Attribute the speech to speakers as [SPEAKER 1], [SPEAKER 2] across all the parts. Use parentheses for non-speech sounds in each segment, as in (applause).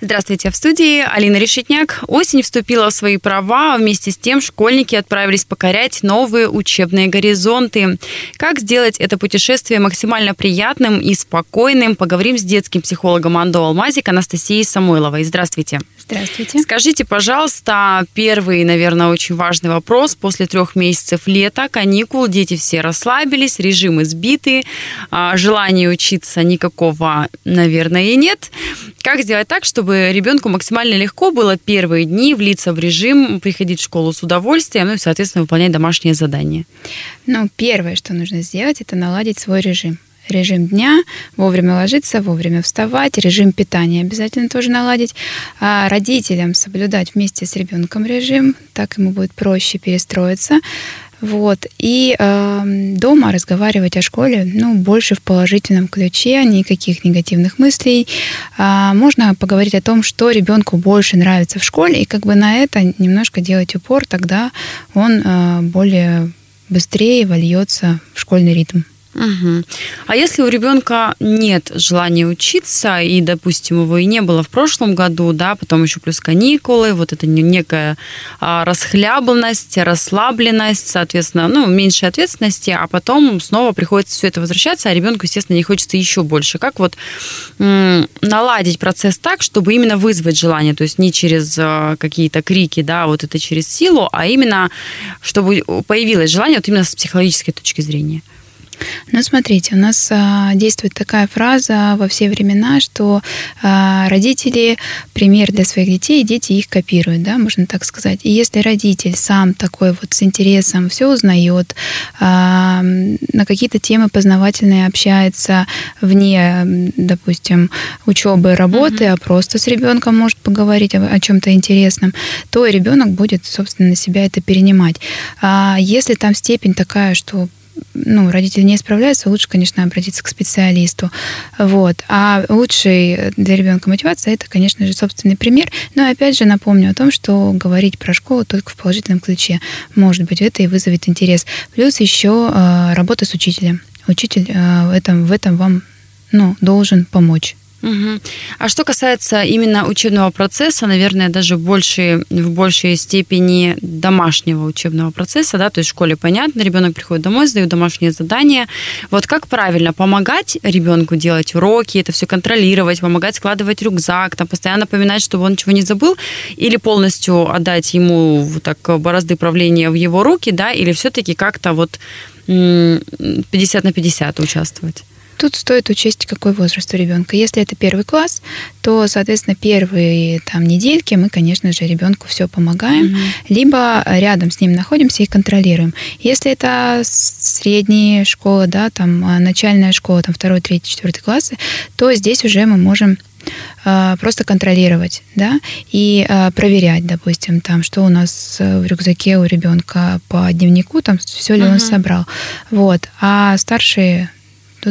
[SPEAKER 1] Здравствуйте, в студии Алина Решетняк. Осень вступила в свои права, а вместе с тем школьники отправились покорять новые учебные горизонты. Как сделать это путешествие максимально приятным и спокойным, поговорим с детским психологом Андо Алмазик Анастасией Самойловой. Здравствуйте.
[SPEAKER 2] Здравствуйте.
[SPEAKER 1] Скажите, пожалуйста, первый, наверное, очень важный вопрос. После трех месяцев лета, каникул, дети все расслабились, режимы сбиты, а, желания учиться никакого, наверное, и нет. Как сделать так, чтобы ребенку максимально легко было первые дни влиться в режим, приходить в школу с удовольствием, ну и, соответственно, выполнять домашние задания?
[SPEAKER 2] Ну, первое, что нужно сделать, это наладить свой режим режим дня, вовремя ложиться, вовремя вставать, режим питания обязательно тоже наладить. А родителям соблюдать вместе с ребенком режим, так ему будет проще перестроиться. Вот. И э, дома разговаривать о школе, ну, больше в положительном ключе, никаких негативных мыслей. А можно поговорить о том, что ребенку больше нравится в школе, и как бы на это немножко делать упор, тогда он э, более быстрее вольется в школьный ритм.
[SPEAKER 1] Угу. А если у ребенка нет желания учиться, и, допустим, его и не было в прошлом году, да, потом еще плюс каникулы, вот это некая а, расхлябанность, расслабленность, соответственно, ну, меньше ответственности, а потом снова приходится все это возвращаться, а ребенку, естественно, не хочется еще больше. Как вот м- наладить процесс так, чтобы именно вызвать желание, то есть не через а, какие-то крики, да, вот это через силу, а именно, чтобы появилось желание вот именно с психологической точки зрения?
[SPEAKER 2] Ну, смотрите, у нас а, действует такая фраза во все времена, что а, родители пример для своих детей, и дети их копируют, да, можно так сказать. И если родитель сам такой вот с интересом все узнает, а, на какие-то темы познавательные общается вне, допустим, учебы, работы, mm-hmm. а просто с ребенком может поговорить о, о чем-то интересном, то ребенок будет, собственно, на себя это перенимать. А если там степень такая, что ну, родители не справляются, лучше, конечно, обратиться к специалисту. Вот. А лучший для ребенка мотивация это, конечно же, собственный пример. Но опять же напомню о том, что говорить про школу только в положительном ключе. Может быть, это и вызовет интерес. Плюс еще э, работа с учителем. Учитель э, в, этом, в этом вам ну, должен помочь.
[SPEAKER 1] Угу. А что касается именно учебного процесса, наверное, даже больше, в большей степени домашнего учебного процесса, да, то есть в школе понятно, ребенок приходит домой, сдает домашние задания. Вот как правильно помогать ребенку делать уроки, это все контролировать, помогать складывать рюкзак, там постоянно напоминать, чтобы он ничего не забыл, или полностью отдать ему вот так борозды правления в его руки, да, или все-таки как-то вот 50 на 50 участвовать?
[SPEAKER 2] Тут стоит учесть, какой возраст у ребенка. Если это первый класс, то, соответственно, первые там недельки мы, конечно же, ребенку все помогаем, mm-hmm. либо рядом с ним находимся и контролируем. Если это средняя школа, да, там а, начальная школа, там второй, третий, четвертый классы, то здесь уже мы можем а, просто контролировать, да, и а, проверять, допустим, там, что у нас в рюкзаке у ребенка по дневнику, там, все ли uh-huh. он собрал. Вот. А старшие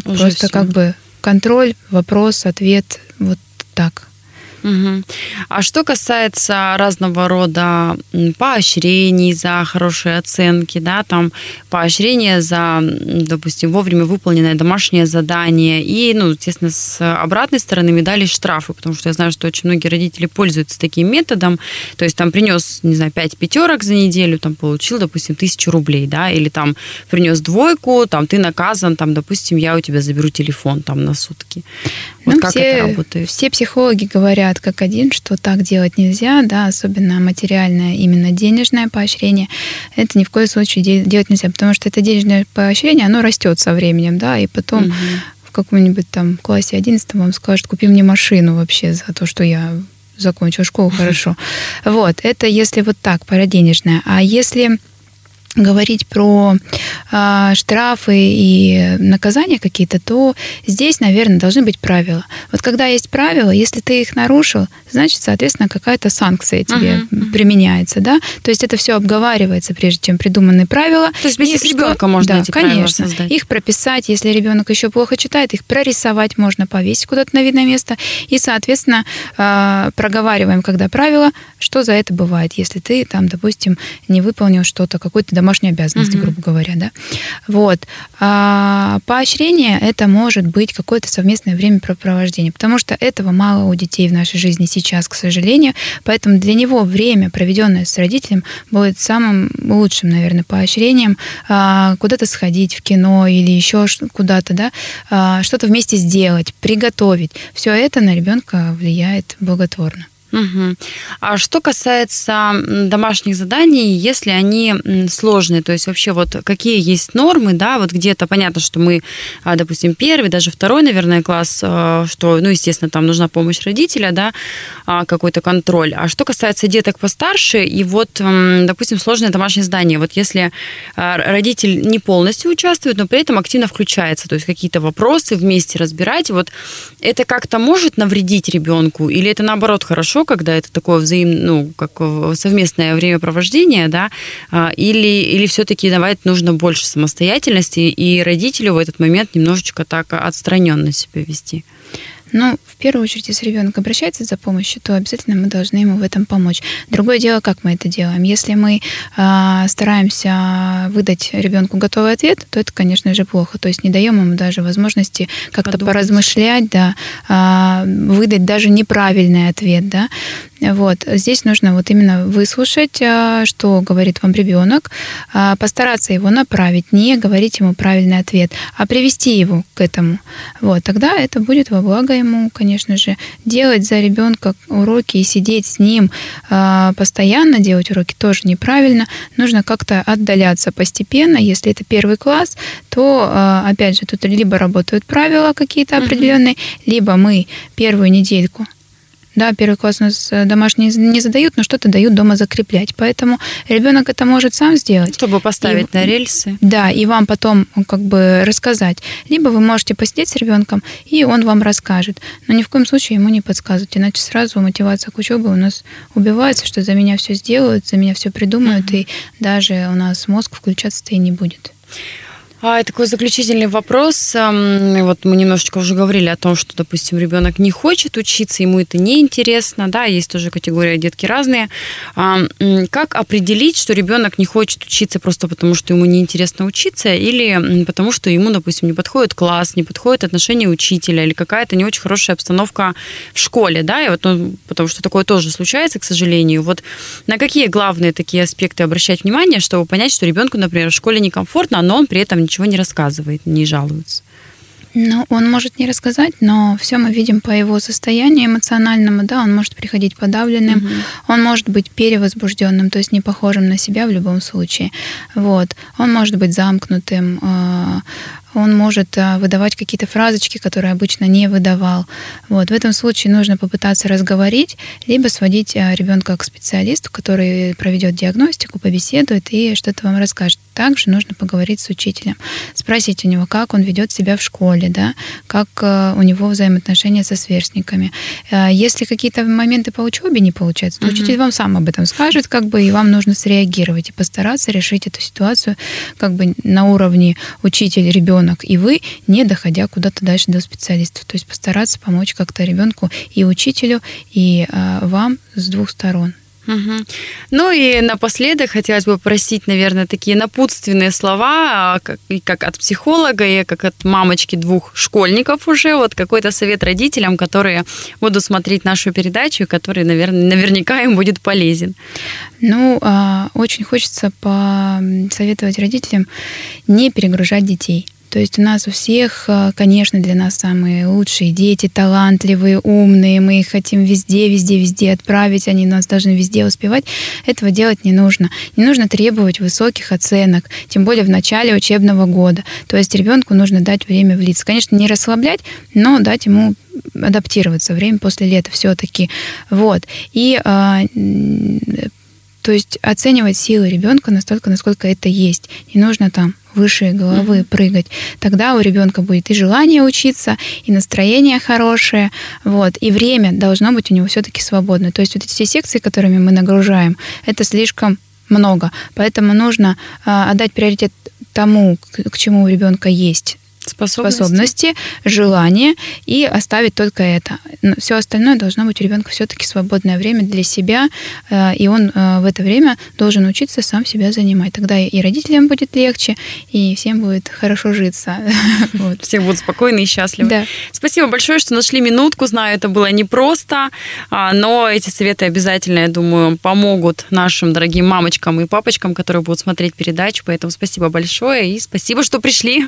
[SPEAKER 2] Тут Уже просто все. как бы контроль, вопрос, ответ, вот так.
[SPEAKER 1] Угу. А что касается разного рода поощрений за хорошие оценки, да, там поощрения за, допустим, вовремя выполненное домашнее задание и, ну, естественно, с обратной стороны медали штрафы, потому что я знаю, что очень многие родители пользуются таким методом, то есть там принес, не знаю, 5 пятерок за неделю, там получил, допустим, тысячу рублей, да, или там принес двойку, там ты наказан, там, допустим, я у тебя заберу телефон там на сутки.
[SPEAKER 2] Вот ну, как все, это работает? Все психологи говорят как один, что так делать нельзя, да, особенно материальное, именно денежное поощрение. Это ни в коем случае делать нельзя, потому что это денежное поощрение, оно растет со временем, да, и потом угу. в каком-нибудь там классе 11 вам скажут, купи мне машину вообще за то, что я закончил школу хорошо. (laughs) Вот, это если вот так, параденежное. А если говорить про э, штрафы и наказания какие-то, то здесь, наверное, должны быть правила. Вот когда есть правила, если ты их нарушил, значит, соответственно, какая-то санкция тебе uh-huh. применяется, да? То есть это все обговаривается, прежде чем придуманы правила.
[SPEAKER 1] То есть вместе с ребенком можно
[SPEAKER 2] да,
[SPEAKER 1] эти
[SPEAKER 2] конечно,
[SPEAKER 1] создать.
[SPEAKER 2] Их прописать, если ребенок еще плохо читает, их прорисовать можно, повесить куда-то на видное место. И, соответственно, э, проговариваем, когда правила, что за это бывает, если ты там, допустим, не выполнил что-то, какой-то домашней обязанности, угу. грубо говоря, да. Вот. А поощрение это может быть какое-то совместное времяпрепровождение, потому что этого мало у детей в нашей жизни сейчас, к сожалению, поэтому для него время, проведенное с родителем, будет самым лучшим, наверное, поощрением а, куда-то сходить в кино или еще куда-то, да, а, что-то вместе сделать, приготовить. Все это на ребенка влияет благотворно.
[SPEAKER 1] Угу. А что касается домашних заданий, если они сложные, то есть вообще вот какие есть нормы, да, вот где-то понятно, что мы, а, допустим, первый, даже второй, наверное, класс, а, что, ну, естественно, там нужна помощь родителя, да, а, какой-то контроль. А что касается деток постарше, и вот, допустим, сложное домашнее задание, вот если родитель не полностью участвует, но при этом активно включается, то есть какие-то вопросы вместе разбирать, вот это как-то может навредить ребенку, или это наоборот хорошо, когда это такое взаим, ну, как совместное времяпровождение, да, а, или, или все-таки давать нужно больше самостоятельности, и родителю в этот момент немножечко так отстраненно себя вести?
[SPEAKER 2] Ну, в первую очередь, если ребенок обращается за помощью, то обязательно мы должны ему в этом помочь. Другое дело, как мы это делаем. Если мы э, стараемся выдать ребенку готовый ответ, то это, конечно же, плохо. То есть не даем ему даже возможности как-то поразмышлять, да, э, выдать даже неправильный ответ, да. Вот. Здесь нужно вот именно выслушать, а, что говорит вам ребенок, постараться его направить, не говорить ему правильный ответ, а привести его к этому. Вот. Тогда это будет во благо ему, конечно же. Делать за ребенка уроки и сидеть с ним а, постоянно, делать уроки тоже неправильно. Нужно как-то отдаляться постепенно. Если это первый класс, то, опять же, тут либо работают правила какие-то определенные, mm-hmm. либо мы первую недельку да, первый класс у нас э, домашние не задают, но что-то дают дома закреплять. Поэтому ребенок это может сам сделать.
[SPEAKER 1] Чтобы поставить и, на рельсы.
[SPEAKER 2] Да, и вам потом как бы рассказать. Либо вы можете посидеть с ребенком, и он вам расскажет. Но ни в коем случае ему не подсказывать, иначе сразу мотивация к учебе у нас убивается, что за меня все сделают, за меня все придумают, mm-hmm. и даже у нас мозг включаться-то и не будет.
[SPEAKER 1] А, такой заключительный вопрос. Вот мы немножечко уже говорили о том, что, допустим, ребенок не хочет учиться, ему это неинтересно, да, есть тоже категория детки разные. Как определить, что ребенок не хочет учиться просто потому, что ему неинтересно учиться, или потому, что ему, допустим, не подходит класс, не подходит отношение учителя, или какая-то не очень хорошая обстановка в школе, да, и вот, ну, потому что такое тоже случается, к сожалению. Вот на какие главные такие аспекты обращать внимание, чтобы понять, что ребенку, например, в школе некомфортно, но он при этом ничего не рассказывает, не жалуется.
[SPEAKER 2] Ну, он может не рассказать, но все мы видим по его состоянию эмоциональному, да, он может приходить подавленным, угу. он может быть перевозбужденным, то есть не похожим на себя в любом случае. Вот. Он может быть замкнутым, а, он может а, выдавать какие-то фразочки, которые обычно не выдавал. Вот. В этом случае нужно попытаться разговорить, либо сводить а, ребенка к специалисту, который проведет диагностику, побеседует и что-то вам расскажет. Также нужно поговорить с учителем, спросить у него, как он ведет себя в школе, да, как а, у него взаимоотношения со сверстниками. Если какие-то моменты по учебе не получаются, то угу. учитель вам сам об этом скажет, как бы, и вам нужно среагировать и постараться решить эту ситуацию как бы на уровне учитель-ребенок ребенок, и вы, не доходя куда-то дальше до специалистов. То есть постараться помочь как-то ребенку и учителю, и э, вам с двух сторон.
[SPEAKER 1] Угу. Ну и напоследок хотелось бы просить, наверное, такие напутственные слова, а, как, как от психолога, и как от мамочки двух школьников уже, вот какой-то совет родителям, которые будут смотреть нашу передачу, который, наверное, наверняка им будет полезен.
[SPEAKER 2] Ну, а, очень хочется посоветовать родителям не перегружать детей то есть у нас у всех, э, конечно, для нас самые лучшие дети, талантливые, умные, мы их хотим везде, везде, везде отправить, они нас должны везде успевать. Этого делать не нужно. Не нужно требовать высоких оценок, тем более в начале учебного года. То есть ребенку нужно дать время влиться. Конечно, не расслаблять, но дать ему адаптироваться время после лета все-таки. Вот. И а, То есть оценивать силы ребенка настолько, насколько это есть. Не нужно там выше головы mm-hmm. прыгать. Тогда у ребенка будет и желание учиться, и настроение хорошее, вот, и время должно быть у него все-таки свободно. То есть вот эти все секции, которыми мы нагружаем, это слишком много. Поэтому нужно э, отдать приоритет тому, к, к чему у ребенка есть способности. способности, желание и оставить только это. Все остальное должно быть у ребенка все-таки свободное время для себя, э, и он э, в это время должен учиться сам себя занимать. Тогда и родителям будет легче, и всем будет хорошо житься. (laughs)
[SPEAKER 1] Вот. Все будут спокойны и счастливы.
[SPEAKER 2] Да.
[SPEAKER 1] Спасибо большое, что нашли минутку. Знаю, это было непросто, а, но эти советы обязательно, я думаю, помогут нашим дорогим мамочкам и папочкам, которые будут смотреть передачу. Поэтому спасибо большое и спасибо, что пришли.